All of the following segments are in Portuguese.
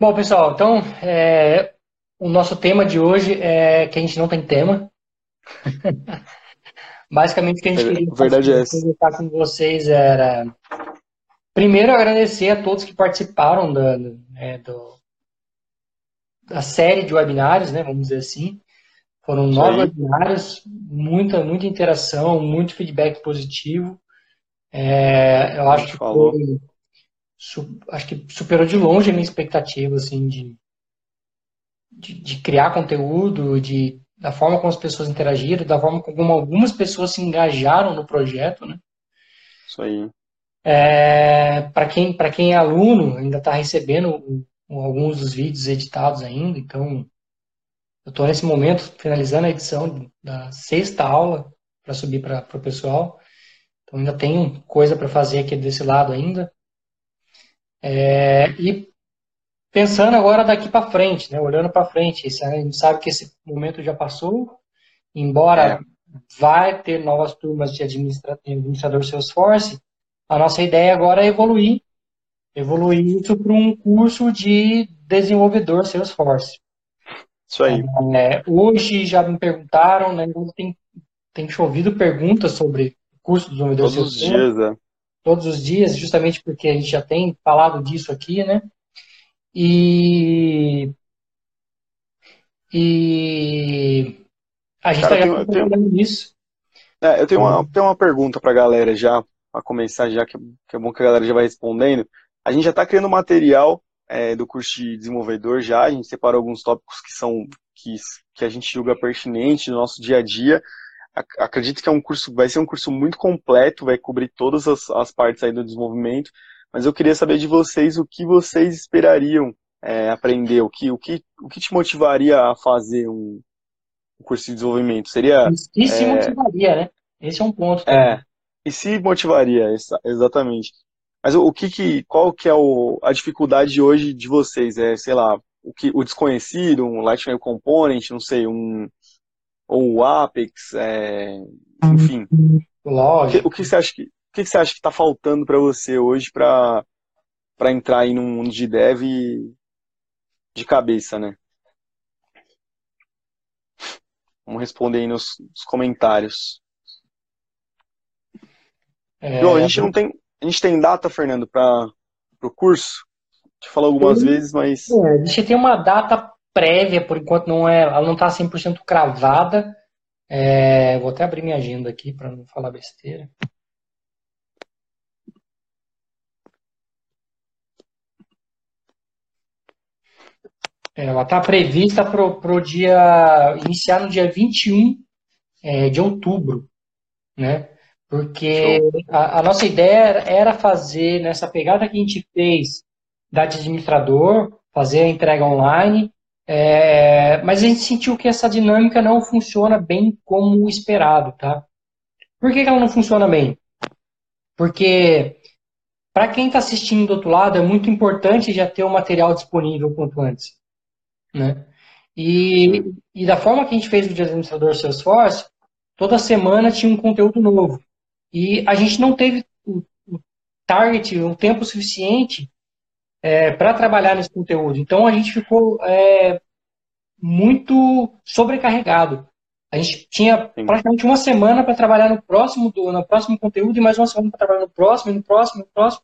Bom, pessoal, então é, o nosso tema de hoje é que a gente não tem tema. Basicamente, o que a gente queria Verdade é conversar com vocês era primeiro agradecer a todos que participaram da, é, do, da série de webinários, né? Vamos dizer assim. Foram nove webinários, muita, muita interação, muito feedback positivo. É, eu acho que falou. foi, acho que superou de longe a minha expectativa, assim, de, de, de, criar conteúdo, de, da forma como as pessoas interagiram, da forma como algumas pessoas se engajaram no projeto, né? Isso aí. É, para quem, quem é aluno, ainda está recebendo alguns dos vídeos editados ainda, então eu estou nesse momento finalizando a edição da sexta aula para subir para o pessoal. Então ainda tenho coisa para fazer aqui desse lado ainda. É, e pensando agora daqui para frente, né, olhando para frente, a gente sabe que esse momento já passou, embora é. vai ter novas turmas de administrador Salesforce, a nossa ideia agora é evoluir, evoluir isso para um curso de desenvolvedor Salesforce. Isso aí. É, hoje já me perguntaram, né, tem, tem chovido perguntas sobre curso de desenvolvedor Todos os dias, né? Todos os dias, justamente porque a gente já tem falado disso aqui, né? E, e a gente está trabalhando nisso. É, eu tenho uma, tenho uma pergunta para a galera já, para começar já, que, que é bom que a galera já vai respondendo. A gente já está criando material é, do curso de desenvolvedor já, a gente separou alguns tópicos que são que, que a gente julga pertinente no nosso dia a dia. Acredito que é um curso, vai ser um curso muito completo, vai cobrir todas as, as partes aí do desenvolvimento, mas eu queria saber de vocês o que vocês esperariam é, aprender, o que, o, que, o que te motivaria a fazer um, um curso de desenvolvimento? Seria. E se é... motivaria, né? Esse é um ponto. Também. É, e se motivaria, exatamente. Mas o que, que qual que é o, a dificuldade hoje de vocês? É, sei lá, o, que, o desconhecido, um Lightning Component, não sei, um ou o Apex, é, enfim. Lógico. O que, o que você acha que o que você acha que está faltando para você hoje para para entrar aí no mundo de dev de cabeça, né? Vamos responder aí nos, nos comentários. É, Bom, a gente não tem a gente tem data, Fernando, para o curso? Gente falou algumas vezes, mas. É, a gente tem uma data prévia, por enquanto não é, ela não está 100% cravada. É, vou até abrir minha agenda aqui para não falar besteira. É, ela está prevista para o dia. iniciar no dia 21 é, de outubro. Né? Porque a, a, nossa ideia era fazer nessa pegada que a gente fez da administrador, fazer a entrega online, é, mas a gente sentiu que essa dinâmica não funciona bem como esperado, tá? Por que, que ela não funciona bem? Porque para quem está assistindo do outro lado é muito importante já ter o material disponível quanto antes, né? E, e da forma que a gente fez o de administrador Salesforce, toda semana tinha um conteúdo novo. E a gente não teve o, o target, o tempo suficiente é, para trabalhar nesse conteúdo. Então a gente ficou é, muito sobrecarregado. A gente tinha Sim. praticamente uma semana para trabalhar no próximo, do, no próximo conteúdo e mais uma semana para trabalhar no próximo, no próximo, no próximo.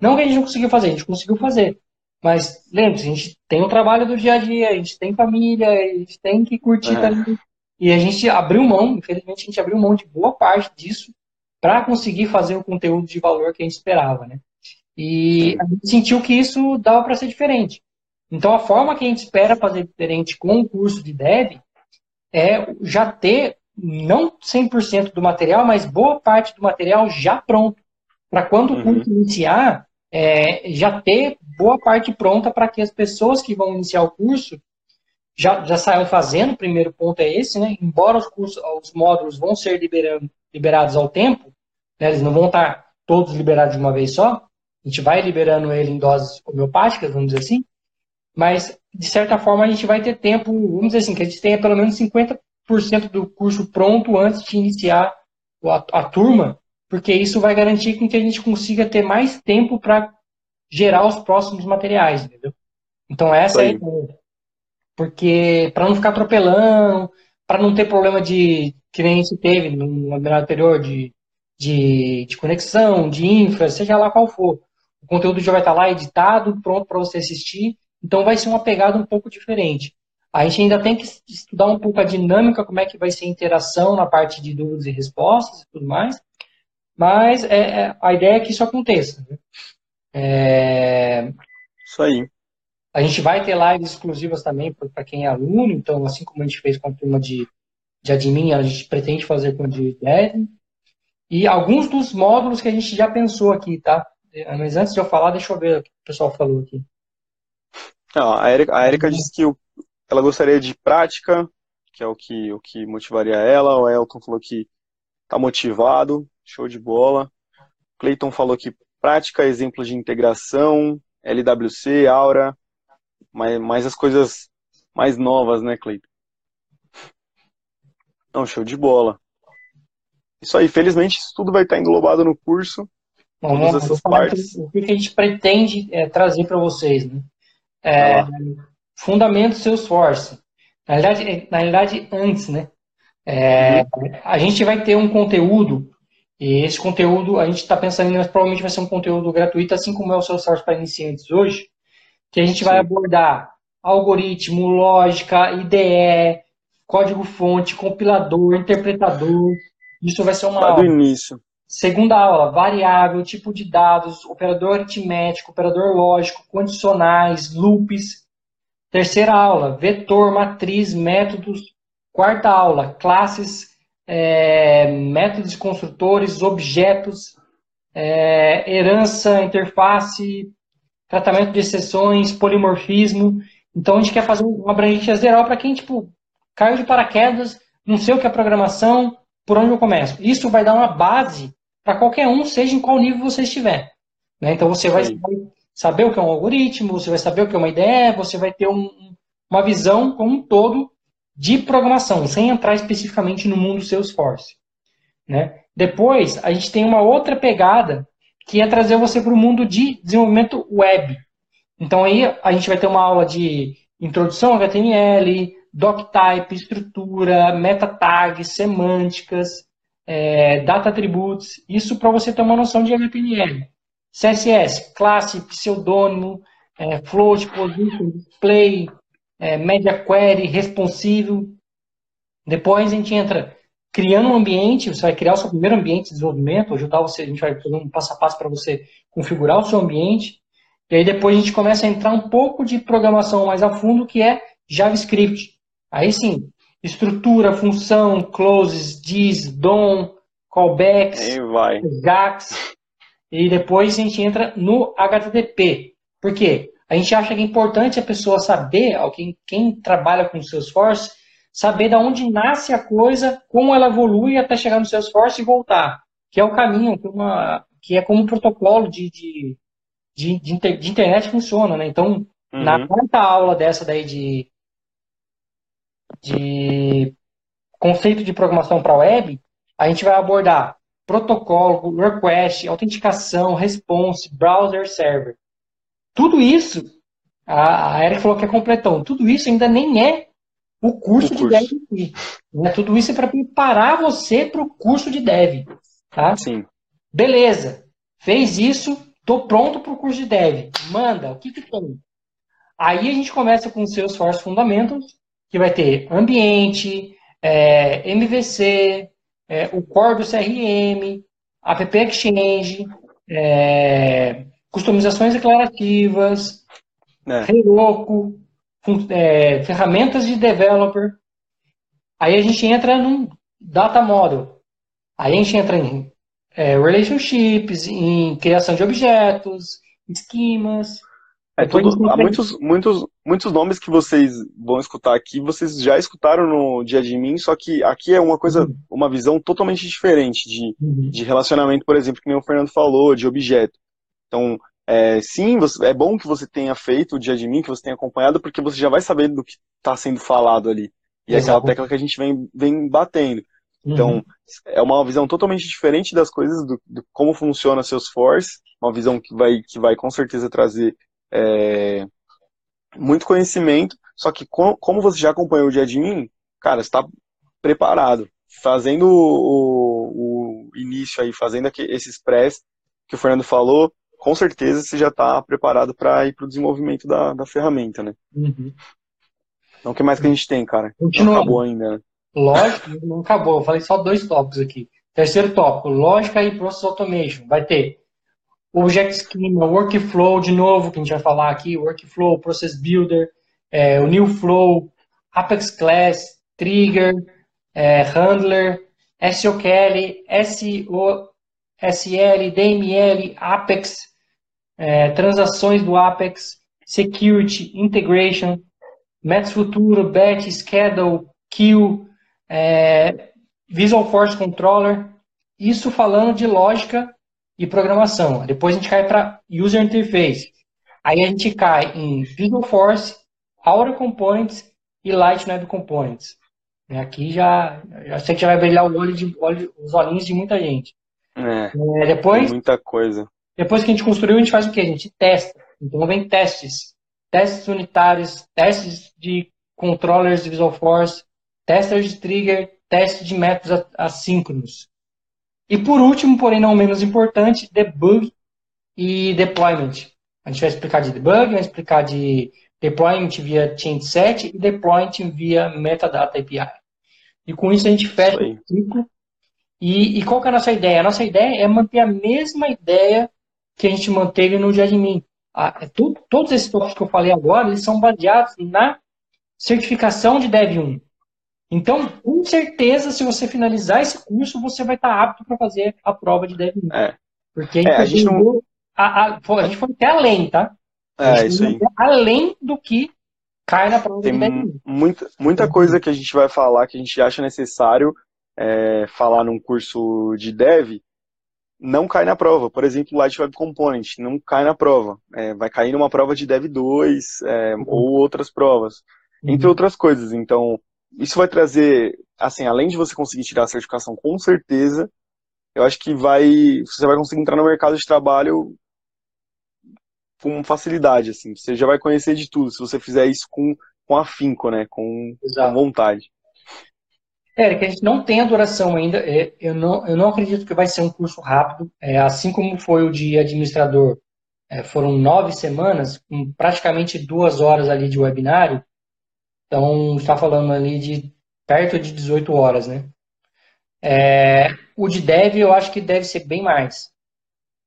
Não que a gente não conseguiu fazer, a gente conseguiu fazer. Mas lembre-se, a gente tem o trabalho do dia a dia, a gente tem família, a gente tem que curtir é. também. E a gente abriu mão, infelizmente a gente abriu mão de boa parte disso para conseguir fazer o conteúdo de valor que a gente esperava, né? E a gente sentiu que isso dava para ser diferente. Então, a forma que a gente espera fazer diferente com o curso de Dev é já ter, não 100% do material, mas boa parte do material já pronto. Para quando o curso uhum. iniciar, é, já ter boa parte pronta para que as pessoas que vão iniciar o curso já, já saiam fazendo. O primeiro ponto é esse, né? Embora os, cursos, os módulos vão ser liberando, liberados ao tempo, né? eles não vão estar todos liberados de uma vez só, a gente vai liberando ele em doses homeopáticas, vamos dizer assim, mas de certa forma a gente vai ter tempo, vamos dizer assim, que a gente tenha pelo menos 50% do curso pronto antes de iniciar a, a turma, porque isso vai garantir que a gente consiga ter mais tempo para gerar os próximos materiais, entendeu? Então essa é a ideia. Porque para não ficar atropelando, para não ter problema de que nem se teve no webinar anterior de, de, de, conexão, de infra, seja lá qual for. O conteúdo já vai estar lá editado, pronto para você assistir. Então vai ser uma pegada um pouco diferente. A gente ainda tem que estudar um pouco a dinâmica, como é que vai ser a interação na parte de dúvidas e respostas e tudo mais. Mas é, é, a ideia é que isso aconteça. Né? É... Isso aí. A gente vai ter lives exclusivas também para quem é aluno, então, assim como a gente fez com a turma de, de admin, a gente pretende fazer com a de dev. E alguns dos módulos que a gente já pensou aqui, tá? Mas antes de eu falar, deixa eu ver o que o pessoal falou aqui. Não, a Erika, a Erika disse que ela gostaria de prática, que é o que, o que motivaria ela. O Elton falou que está motivado, show de bola. Clayton falou que prática, exemplo de integração, LWC, Aura, mais, mais as coisas mais novas, né, Cleiton? Não, show de bola. Isso aí, felizmente isso tudo vai estar englobado no curso. Todas essas partes. O que a gente pretende é, trazer para vocês, né? É, fundamento Salesforce. Na realidade, na realidade antes, né? É, uhum. A gente vai ter um conteúdo, e esse conteúdo a gente está pensando, mas provavelmente vai ser um conteúdo gratuito, assim como é o Salesforce para iniciantes hoje que a gente Sim. vai abordar algoritmo, lógica, IDE, código-fonte, compilador, interpretador. Isso vai ser uma aula. do início. Segunda aula, variável, tipo de dados, operador aritmético, operador lógico, condicionais, loops. Terceira aula, vetor, matriz, métodos. Quarta aula, classes, é, métodos construtores, objetos, é, herança, interface, tratamento de exceções, polimorfismo. Então a gente quer fazer uma abrangência geral para quem tipo caiu de paraquedas, não sei o que é programação, por onde eu começo. Isso vai dar uma base para qualquer um, seja em qual nível você estiver. Né? Então você vai saber o que é um algoritmo, você vai saber o que é uma ideia, você vai ter um, uma visão como um todo de programação, sem entrar especificamente no mundo Salesforce. Né? Depois, a gente tem uma outra pegada que é trazer você para o mundo de desenvolvimento web. Então aí a gente vai ter uma aula de introdução HTML, doctype, estrutura, meta tags, semânticas, é, data attributes, isso para você ter uma noção de HTML. CSS, classe, pseudônimo, é, float, position, display, é, media query, responsivo. Depois a gente entra criando um ambiente, você vai criar o seu primeiro ambiente de desenvolvimento, ajudar você, a gente vai fazer um passo a passo para você configurar o seu ambiente, e aí depois a gente começa a entrar um pouco de programação mais a fundo, que é JavaScript. Aí sim, estrutura, função, closes, dis, DOM, callbacks, GACs, e depois a gente entra no HTTP. Por quê? A gente acha que é importante a pessoa saber, quem, quem trabalha com Salesforce, saber de onde nasce a coisa, como ela evolui até chegar no Salesforce e voltar, que é o caminho, que, uma, que é como o protocolo de, de, de, de, inter, de internet funciona, né? Então, uhum. na quarta aula dessa daí de, de conceito de programação para web, a gente vai abordar protocolo, request, autenticação, response, browser, server. Tudo isso, a, a Eric falou que é completão, tudo isso ainda nem é o curso, o curso. de dev. Né? Tudo isso é para preparar você para o curso de dev. Tá? Sim. Beleza. Fez isso, tô pronto para o curso de dev. Manda, o que, que tem? Aí a gente começa com os seus Force Fundamentals, que vai ter ambiente, é, MVC, é, o core do CRM, App Exchange, é, customizações declarativas, é. Heroku, é, ferramentas de developer. Aí a gente entra num data model. Aí a gente entra em é, relationships, em criação de objetos, esquemas. É tudo, há muitos, muitos, muitos nomes que vocês vão escutar aqui, vocês já escutaram no dia de mim, só que aqui é uma coisa, uhum. uma visão totalmente diferente de, uhum. de relacionamento, por exemplo, que o Fernando falou, de objeto. Então, é, sim, você, é bom que você tenha feito o dia de mim, que você tenha acompanhado, porque você já vai saber do que está sendo falado ali. E é aquela tecla que a gente vem, vem batendo. Então, uhum. é uma visão totalmente diferente das coisas, do, do, como funciona Salesforce, uma visão que vai, que vai com certeza trazer é, muito conhecimento, só que como você já acompanhou o dia de mim, cara, está preparado. Fazendo o, o, início aí, fazendo aqui, esses press que o Fernando falou, com certeza você já está preparado para ir para o desenvolvimento da, da ferramenta, né? Uhum. Então, o que mais que a gente tem, cara? Continua. Não acabou ainda, né? Lógico, não acabou. Eu falei só dois tópicos aqui. Terceiro tópico, lógica e process automation. Vai ter Object Schema, Workflow, de novo, que a gente vai falar aqui, Workflow, Process Builder, é, o New Flow, Apex Class, Trigger, é, Handler, SOQL, SO, SL, DML, Apex, é, transações do Apex, Security, Integration, Métodos Futuro, Batch, Schedule, Queue, é, Visual Force Controller, isso falando de lógica e programação. Depois a gente cai para User Interface. Aí a gente cai em Visual Force, Aura Components e Light Web Components. Aqui já, já sei que já vai brilhar o olho de, olho, os olhinhos de muita gente. É, é, depois, muita coisa. Depois que a gente construiu, a gente faz o quê? A gente testa. Então vem testes. Testes unitários, testes de controllers de Visual Force, testes de trigger, testes de métodos assíncronos. E por último, porém não menos importante, debug e deployment. A gente vai explicar de debug, vai explicar de deployment via change set e deployment via metadata API. E com isso a gente fecha o ciclo. E, e, qual que é a nossa ideia? A nossa ideia é manter a mesma ideia que a gente manteve no dia de mim. A, é tudo, todos esses tópicos que eu falei agora, eles são baseados na certificação de Dev 1. Então, com certeza, se você finalizar esse curso, você vai estar apto para fazer a prova de Dev É. Porque a gente, é, a gente, não... a, a, a gente foi até além, tá? É, isso aí. Além do que cai na prova Tem de Dev Muita, muita coisa que a gente vai falar, que a gente acha necessário é, falar num curso de Dev, não cai na prova. Por exemplo, Light Web Component não cai na prova. É, vai cair numa prova de Dev 2 é, uhum. ou outras provas. Entre uhum. outras coisas. Então, isso vai trazer, assim, além de você conseguir tirar a certificação com certeza, eu acho que vai, você vai conseguir entrar no mercado de trabalho com facilidade, assim. Você já vai conhecer de tudo, se você fizer isso com, com afinco, né? Com, com vontade. Eric, a gente não tem a duração ainda. É, eu não, eu não acredito que vai ser um curso rápido. É, assim como foi o de administrador, é, foram nove semanas, com praticamente duas horas ali de webinário. Então, está falando ali de perto de 18 horas, né? É, o de dev eu acho que deve ser bem mais.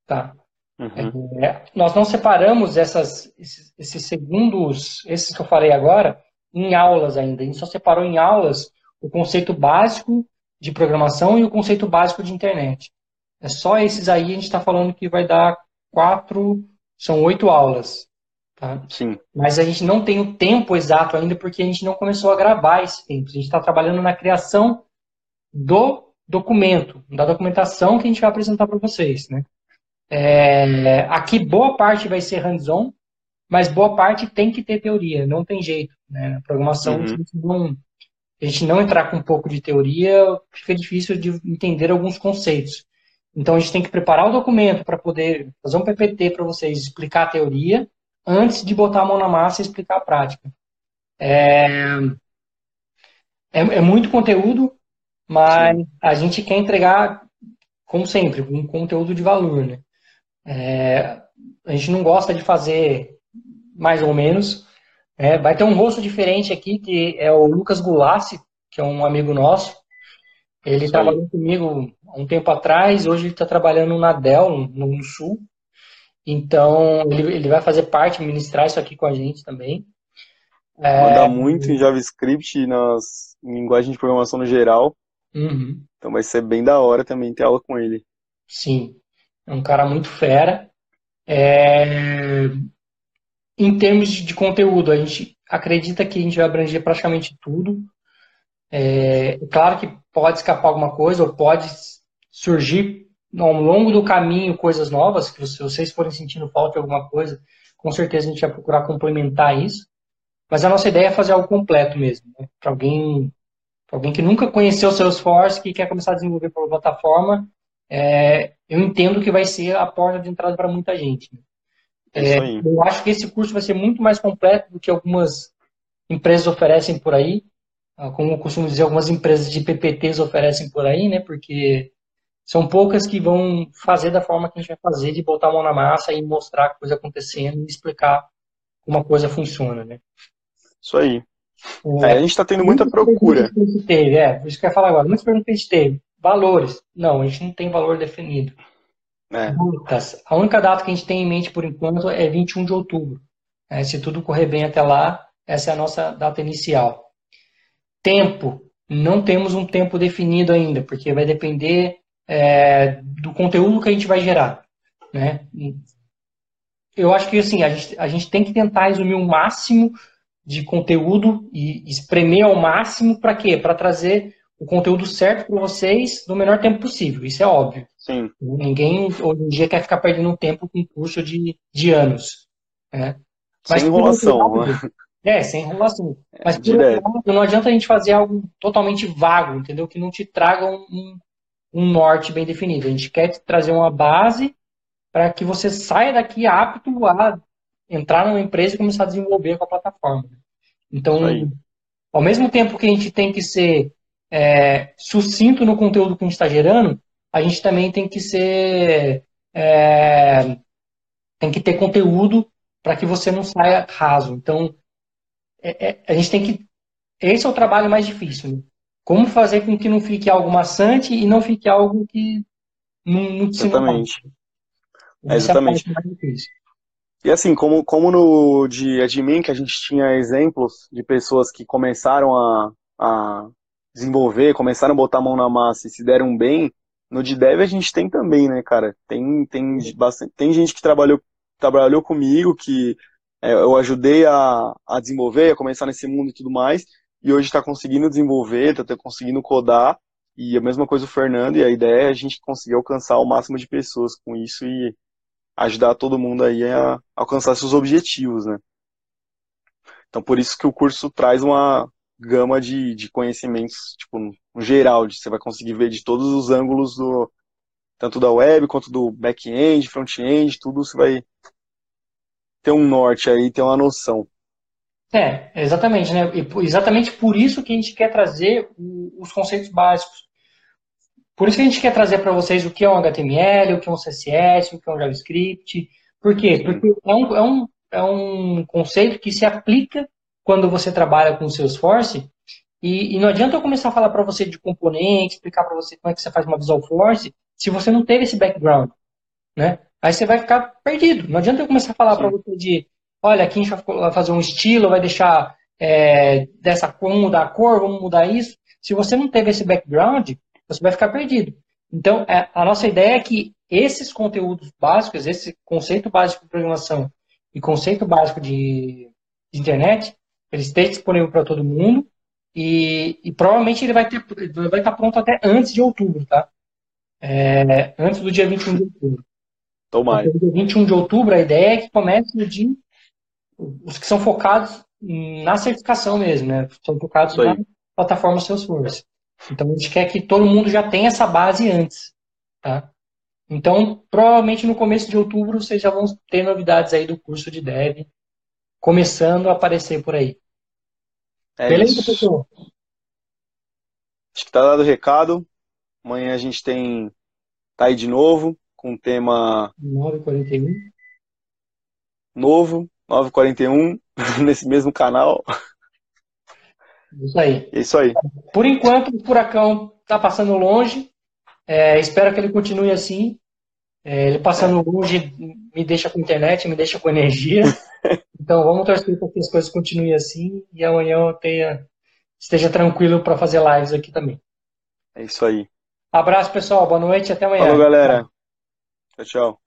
Tá? Uhum. É, nós não separamos essas, esses, esses, segundos, esses que eu falei agora, em aulas ainda. A gente só separou em aulas o conceito básico de programação e o conceito básico de internet. É só esses aí a gente está falando que vai dar quatro, são oito aulas. Tá? Sim. Mas a gente não tem o tempo exato ainda porque a gente não começou a gravar esse tempo. A gente está trabalhando na criação do documento, da documentação que a gente vai apresentar para vocês. Né? É, aqui boa parte vai ser hands-on, mas boa parte tem que ter teoria, não tem jeito. Né? Na programação, uhum. a, gente não, a gente não entrar com um pouco de teoria, fica difícil de entender alguns conceitos. Então a gente tem que preparar o documento para poder fazer um PPT para vocês explicar a teoria antes de botar a mão na massa e explicar a prática. É, é, é muito conteúdo, mas Sim. a gente quer entregar, como sempre, um conteúdo de valor. Né? É, a gente não gosta de fazer mais ou menos. É, vai ter um rosto diferente aqui, que é o Lucas Gulassi, que é um amigo nosso. Ele trabalhou comigo há um tempo atrás, hoje ele está trabalhando na Dell, no Sul. Então, ele, ele vai fazer parte, ministrar isso aqui com a gente também. É... Manda muito em JavaScript nas em linguagem de programação no geral. Uhum. Então vai ser bem da hora também ter aula com ele. Sim, é um cara muito fera. É... Em termos de conteúdo, a gente acredita que a gente vai abranger praticamente tudo. É... Claro que pode escapar alguma coisa ou pode surgir ao longo do caminho coisas novas, que se vocês forem sentindo falta de alguma coisa, com certeza a gente vai procurar complementar isso. Mas a nossa ideia é fazer algo completo mesmo, né? para alguém, alguém que nunca conheceu o Salesforce, que quer começar a desenvolver pela plataforma, é, eu entendo que vai ser a porta de entrada para muita gente. Né? É, eu acho que esse curso vai ser muito mais completo do que algumas empresas oferecem por aí. Ah, como eu costumo dizer, algumas empresas de PPTs oferecem por aí, né? Porque são poucas que vão fazer da forma que a gente vai fazer, de botar a mão na massa e mostrar a coisa acontecendo e explicar como a coisa funciona, né? Isso aí. É, a gente está tendo muita procura. Teve, é, por isso que eu ia falar agora. Muitas perguntas que a gente teve. Valores. Não, a gente não tem valor definido. É. Datas. A única data que a gente tem em mente por enquanto é 21 de outubro. É, se tudo correr bem até lá, essa é a nossa data inicial. Tempo. Não temos um tempo definido ainda, porque vai depender é, do conteúdo que a gente vai gerar. Né? Eu acho que assim, a gente, a gente tem que tentar resumir o máximo de conteúdo e espremer ao máximo para quê? Para trazer o conteúdo certo para vocês no menor tempo possível. Isso é óbvio. Sim. Ninguém hoje em dia quer ficar perdendo tempo com curso de, de anos. Né? Mas sem enrolação. Lado, né? É, sem enrolação. É, Mas por lado, não adianta a gente fazer algo totalmente vago, entendeu? Que não te traga um, um norte bem definido. A gente quer trazer uma base para que você saia daqui apto a entrar numa empresa e começar a desenvolver com a plataforma. Então, ao mesmo tempo que a gente tem que ser é, sucinto no conteúdo que a gente está gerando, a gente também tem que ser. É, tem que ter conteúdo para que você não saia raso. Então, é, é, a gente tem que. Esse é o trabalho mais difícil. Né? Como fazer com que não fique algo maçante e não fique algo que não, não te Exatamente. É exatamente. E assim, como, como no de admin, que a gente tinha exemplos de pessoas que começaram a, a desenvolver, começaram a botar a mão na massa e se deram bem, no de dev a gente tem também, né, cara? Tem, tem, bastante, tem gente que trabalhou, trabalhou comigo, que é, eu ajudei a, a desenvolver, a começar nesse mundo e tudo mais, e hoje está conseguindo desenvolver, está conseguindo codar, e a mesma coisa o Fernando, e a ideia é a gente conseguir alcançar o máximo de pessoas com isso e ajudar todo mundo aí a alcançar seus objetivos, né? Então, por isso que o curso traz uma gama de, de conhecimentos, tipo, no geral, você vai conseguir ver de todos os ângulos do tanto da web quanto do back-end, front-end, tudo você vai ter um norte aí, ter uma noção. É, exatamente, né? E exatamente por isso que a gente quer trazer os conceitos básicos. Por isso que a gente quer trazer para vocês o que é um HTML, o que é um CSS, o que é um JavaScript. Por quê? Porque é um, é um, é um conceito que se aplica quando você trabalha com o Salesforce. E, e não adianta eu começar a falar para você de componentes, explicar para você como é que você faz uma Visual Force, se você não teve esse background. Né? Aí você vai ficar perdido. Não adianta eu começar a falar para você de, olha, aqui a gente vai fazer um estilo, vai deixar é, dessa cor, vamos mudar a cor, vamos mudar isso. Se você não teve esse background, você vai ficar perdido. Então, é, a nossa ideia é que esses conteúdos básicos, esse conceito básico de programação e conceito básico de, de internet, ele esteja disponível para todo mundo e, e, provavelmente ele vai, ter, vai estar pronto até antes de outubro, tá? É, antes do dia 21 de outubro. Tomara. Então, dia 21 de outubro, a ideia é que comece no dia os que são focados na certificação mesmo, né? São focados na plataforma Salesforce. Então a gente quer que todo mundo já tenha essa base antes, tá? Então, provavelmente no começo de outubro vocês já vão ter novidades aí do curso de Dev começando a aparecer por aí. É Beleza, isso. pessoal? Acho que tá dado o recado. Amanhã a gente tem tá aí de novo com o tema 941 novo, 941 nesse mesmo canal. Isso aí. Isso aí. Por enquanto, o furacão está passando longe. É, espero que ele continue assim. É, ele passando longe me deixa com internet, me deixa com energia. Então vamos torcer para que as coisas continuem assim e amanhã eu tenha, esteja tranquilo para fazer lives aqui também. É isso aí. Abraço, pessoal. Boa noite. Até amanhã. Falou, galera. Tchau, tchau.